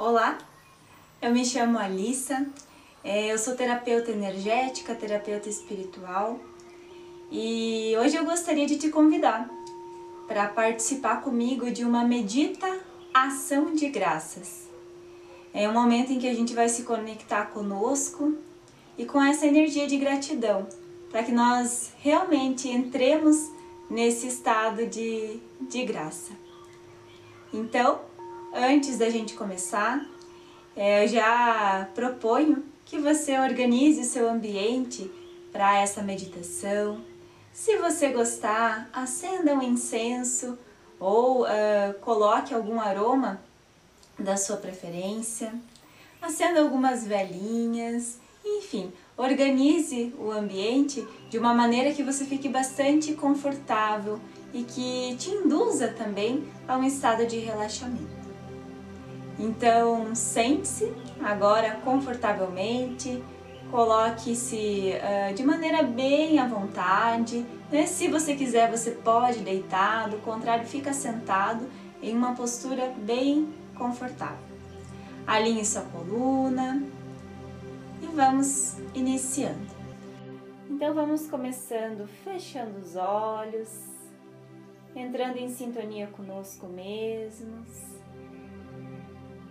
Olá, eu me chamo Alissa, é, eu sou terapeuta energética, terapeuta espiritual e hoje eu gostaria de te convidar para participar comigo de uma medita ação de graças. É um momento em que a gente vai se conectar conosco e com essa energia de gratidão, para que nós realmente entremos nesse estado de, de graça. Então, antes da gente começar, é, eu já proponho que você organize o seu ambiente para essa meditação. Se você gostar, acenda um incenso ou uh, coloque algum aroma da sua preferência, acenda algumas velinhas, enfim, organize o ambiente de uma maneira que você fique bastante confortável e que te induza também a um estado de relaxamento. Então, sente-se agora confortavelmente, coloque-se uh, de maneira bem à vontade. Né? Se você quiser, você pode deitar, do contrário, fica sentado em uma postura bem confortável. Alinhe sua coluna e vamos iniciando. Então vamos começando fechando os olhos, entrando em sintonia conosco mesmos.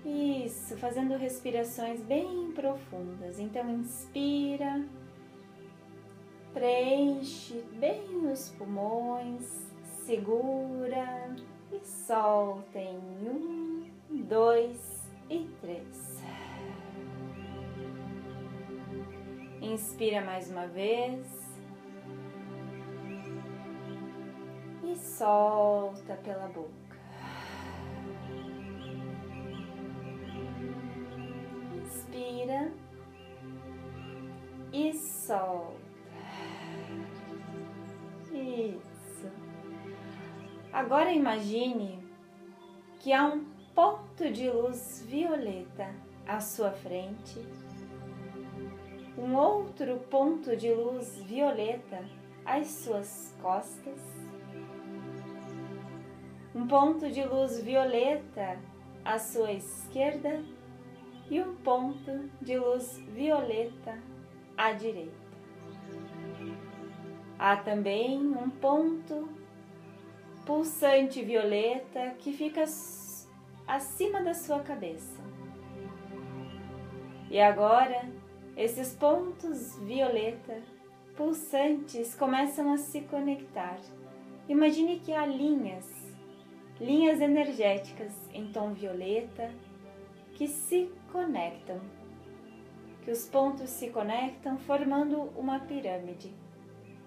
Isso, fazendo respirações bem profundas. Então inspira, preenche bem os pulmões, segura e solta em um, dois e três. Inspira mais uma vez e solta pela boca. Inspira e solta. Isso. Agora imagine que há um ponto de luz violeta à sua frente, um outro ponto de luz violeta às suas costas, um ponto de luz violeta à sua esquerda e um ponto de luz violeta à direita. Há também um ponto pulsante violeta que fica acima da sua cabeça. E agora, esses pontos violeta pulsantes começam a se conectar. Imagine que há linhas, linhas energéticas em tom violeta que se conectam, que os pontos se conectam formando uma pirâmide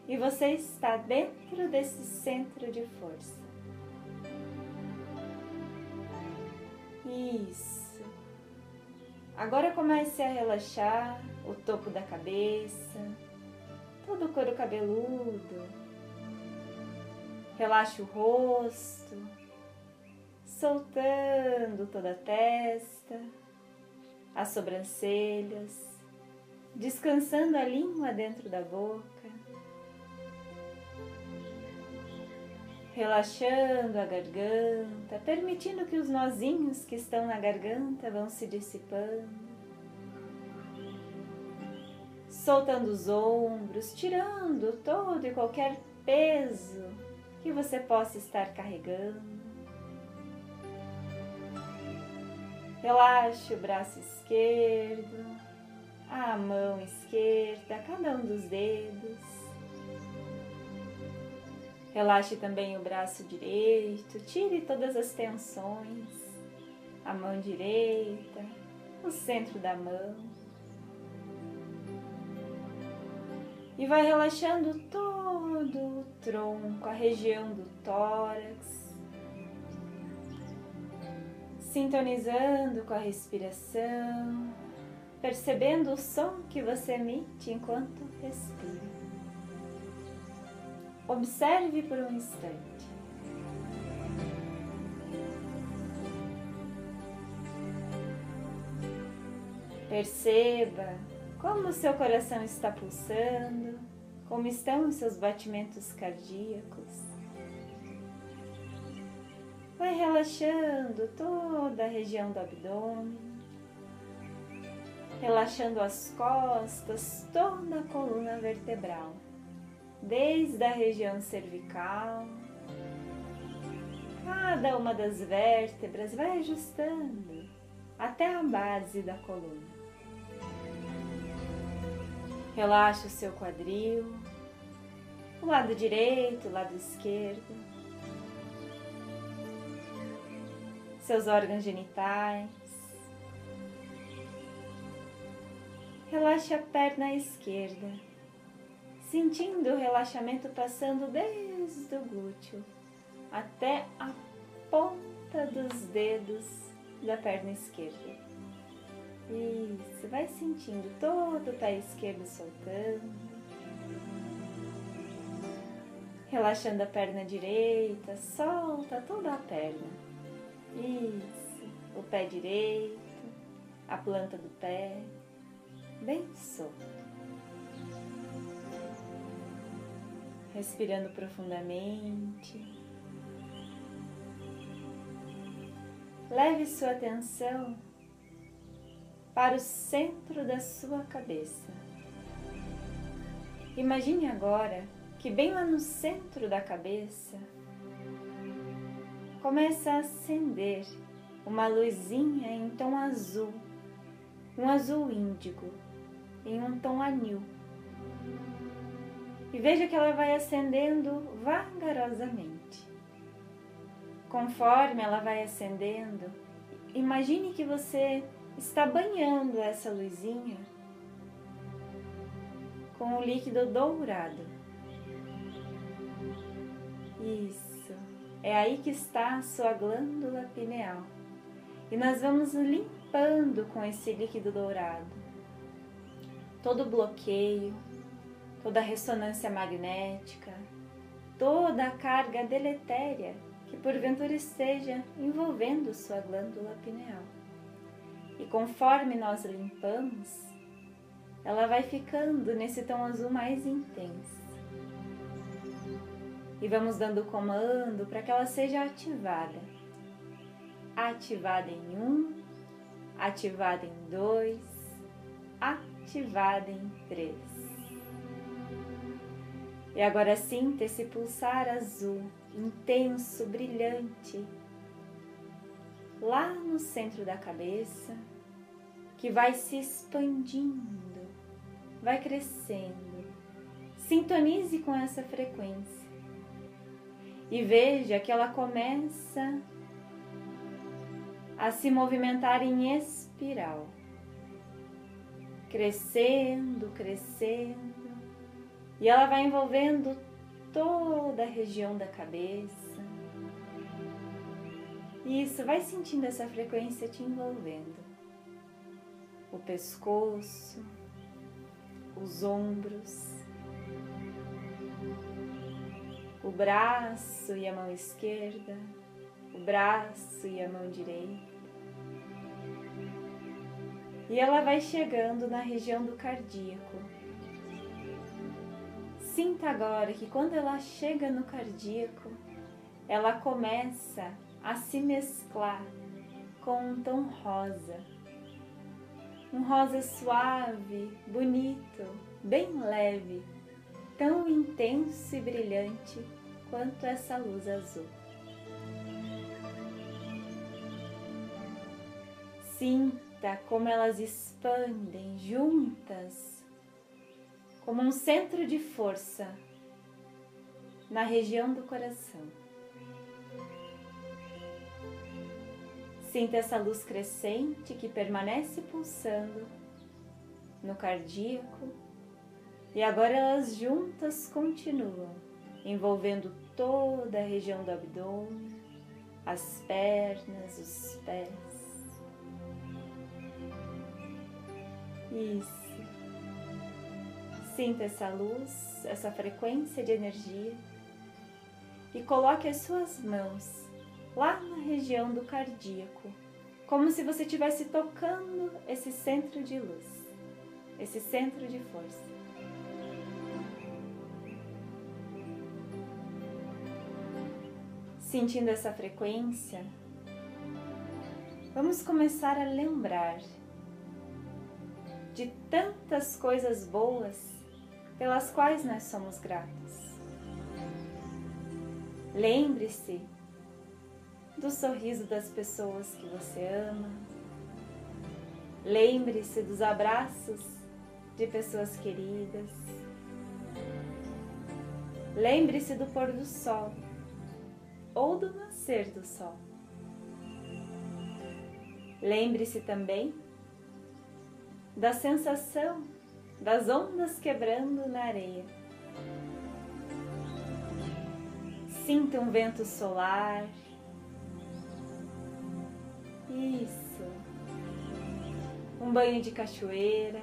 e você está dentro desse centro de força. Isso. Agora comece a relaxar o topo da cabeça, todo o couro cabeludo. Relaxe o rosto, soltando toda a testa, as sobrancelhas, descansando a língua dentro da boca, relaxando a garganta, permitindo que os nozinhos que estão na garganta vão se dissipando, soltando os ombros, tirando todo e qualquer peso que você possa estar carregando. Relaxe o braço esquerdo, a mão esquerda, cada um dos dedos. Relaxe também o braço direito, tire todas as tensões, a mão direita, o centro da mão. E vai relaxando todo o tronco, a região do tórax, sintonizando com a respiração, percebendo o som que você emite enquanto respira. Observe por um instante. Perceba como o seu coração está pulsando, como estão os seus batimentos cardíacos. Vai relaxando toda a região do abdômen, relaxando as costas, toda a coluna vertebral, desde a região cervical. Cada uma das vértebras vai ajustando até a base da coluna. Relaxa o seu quadril, o lado direito, o lado esquerdo. Seus órgãos genitais. Relaxe a perna esquerda, sentindo o relaxamento passando desde o glúteo até a ponta dos dedos da perna esquerda. Isso, vai sentindo todo o pé esquerdo soltando. Relaxando a perna direita, solta toda a perna. Isso. O pé direito, a planta do pé, bem solto. Respirando profundamente. Leve sua atenção para o centro da sua cabeça. Imagine agora que, bem lá no centro da cabeça, começa a acender uma luzinha em tom azul, um azul índigo, em um tom anil. E veja que ela vai acendendo vagarosamente. Conforme ela vai acendendo, imagine que você está banhando essa luzinha com o líquido dourado. Isso. É aí que está a sua glândula pineal. E nós vamos limpando com esse líquido dourado todo bloqueio, toda ressonância magnética, toda a carga deletéria que porventura esteja envolvendo sua glândula pineal. E conforme nós limpamos, ela vai ficando nesse tom azul mais intenso e vamos dando comando para que ela seja ativada. Ativada em um, ativada em dois, ativada em três. E agora sinta esse pulsar azul, intenso, brilhante, lá no centro da cabeça, que vai se expandindo, vai crescendo. Sintonize com essa frequência e veja que ela começa a se movimentar em espiral, crescendo, crescendo, e ela vai envolvendo toda a região da cabeça. Isso, vai sentindo essa frequência te envolvendo. O pescoço, os ombros, o braço e a mão esquerda, o braço e a mão direita. E ela vai chegando na região do cardíaco. Sinta agora que quando ela chega no cardíaco, ela começa a se mesclar com um tom rosa. Um rosa suave, bonito, bem leve, tão intenso e brilhante quanto essa luz azul. Sinta como elas expandem juntas, como um centro de força na região do coração. Sinta essa luz crescente que permanece pulsando no cardíaco e agora elas juntas continuam, envolvendo toda a região do abdômen, as pernas, os pés. Isso. Sinta essa luz, essa frequência de energia e coloque as suas mãos lá na região do cardíaco, como se você estivesse tocando esse centro de luz, esse centro de força. Sentindo essa frequência, vamos começar a lembrar de tantas coisas boas pelas quais nós somos gratos. Lembre-se do sorriso das pessoas que você ama. Lembre-se dos abraços de pessoas queridas. Lembre-se do pôr do sol ou do nascer do sol. Lembre-se também da sensação das ondas quebrando na areia. Sinta um vento solar. Isso. Um banho de cachoeira.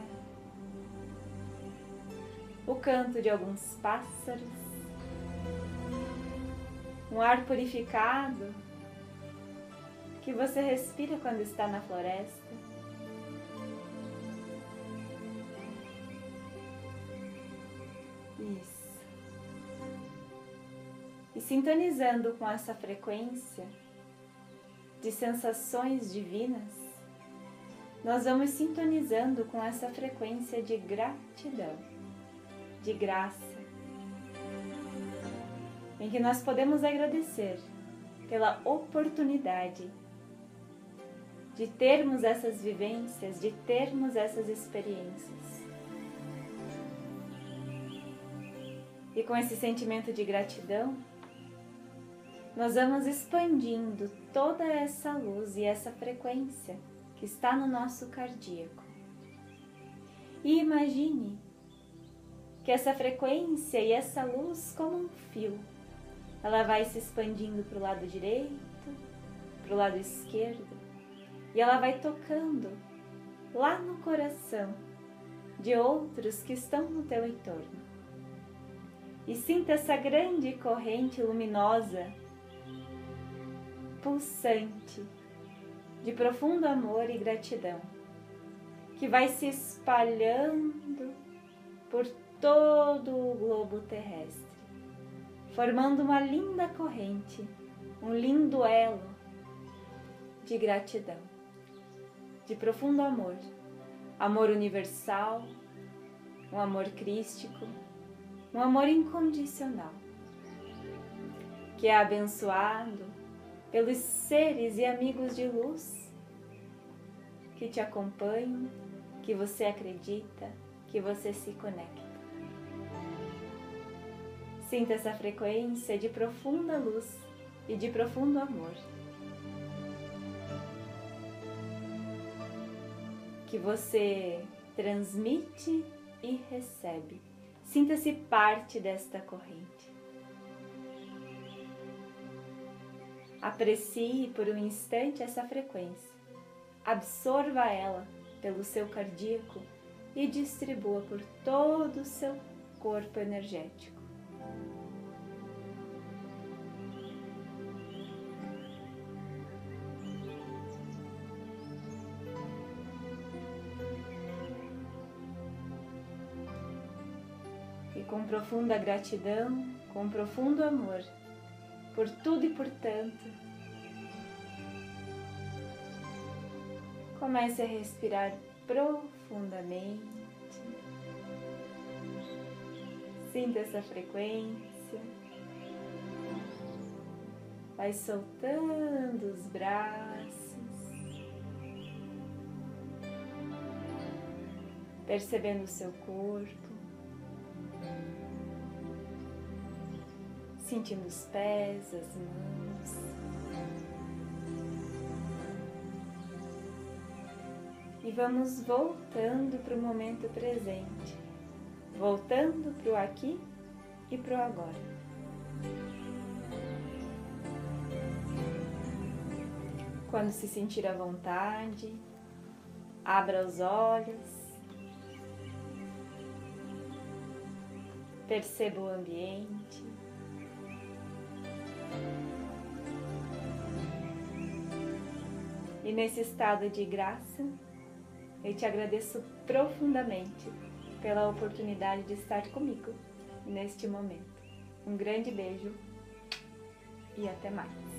O canto de alguns pássaros. Um ar purificado que você respira quando está na floresta. Isso. E sintonizando com essa frequência de sensações divinas, nós vamos sintonizando com essa frequência de gratidão, de graça, em que nós podemos agradecer pela oportunidade de termos essas vivências, de termos essas experiências. E com esse sentimento de gratidão, nós vamos expandindo toda essa luz e essa frequência que está no nosso cardíaco. E imagine que essa frequência e essa luz, como um fio, ela vai se expandindo para o lado direito, para o lado esquerdo, e ela vai tocando lá no coração de outros que estão no teu entorno. E sinta essa grande corrente luminosa, pulsante, de profundo amor e gratidão, que vai se espalhando por todo o globo terrestre, formando uma linda corrente, um lindo elo de gratidão, de profundo amor, amor universal, um amor crístico um amor incondicional, que é abençoado pelos seres e amigos de luz que te acompanham, que você acredita, que você se conecta. Sinta essa frequência de profunda luz e de profundo amor. Que você transmite e recebe Sinta-se parte desta corrente. Aprecie por um instante essa frequência. Absorva ela pelo seu cardíaco e distribua por todo o seu corpo energético. Com profunda gratidão, com profundo amor por tudo e por tanto. Comece a respirar profundamente. Sinta essa frequência. Vai soltando os braços. Percebendo o seu corpo. sentindo os pés, as mãos. E vamos voltando para o momento presente, voltando para o aqui e para o agora. Quando se sentir à vontade, abra os olhos, perceba o ambiente. E nesse estado de graça, eu te agradeço profundamente pela oportunidade de estar comigo neste momento. Um grande beijo e até mais.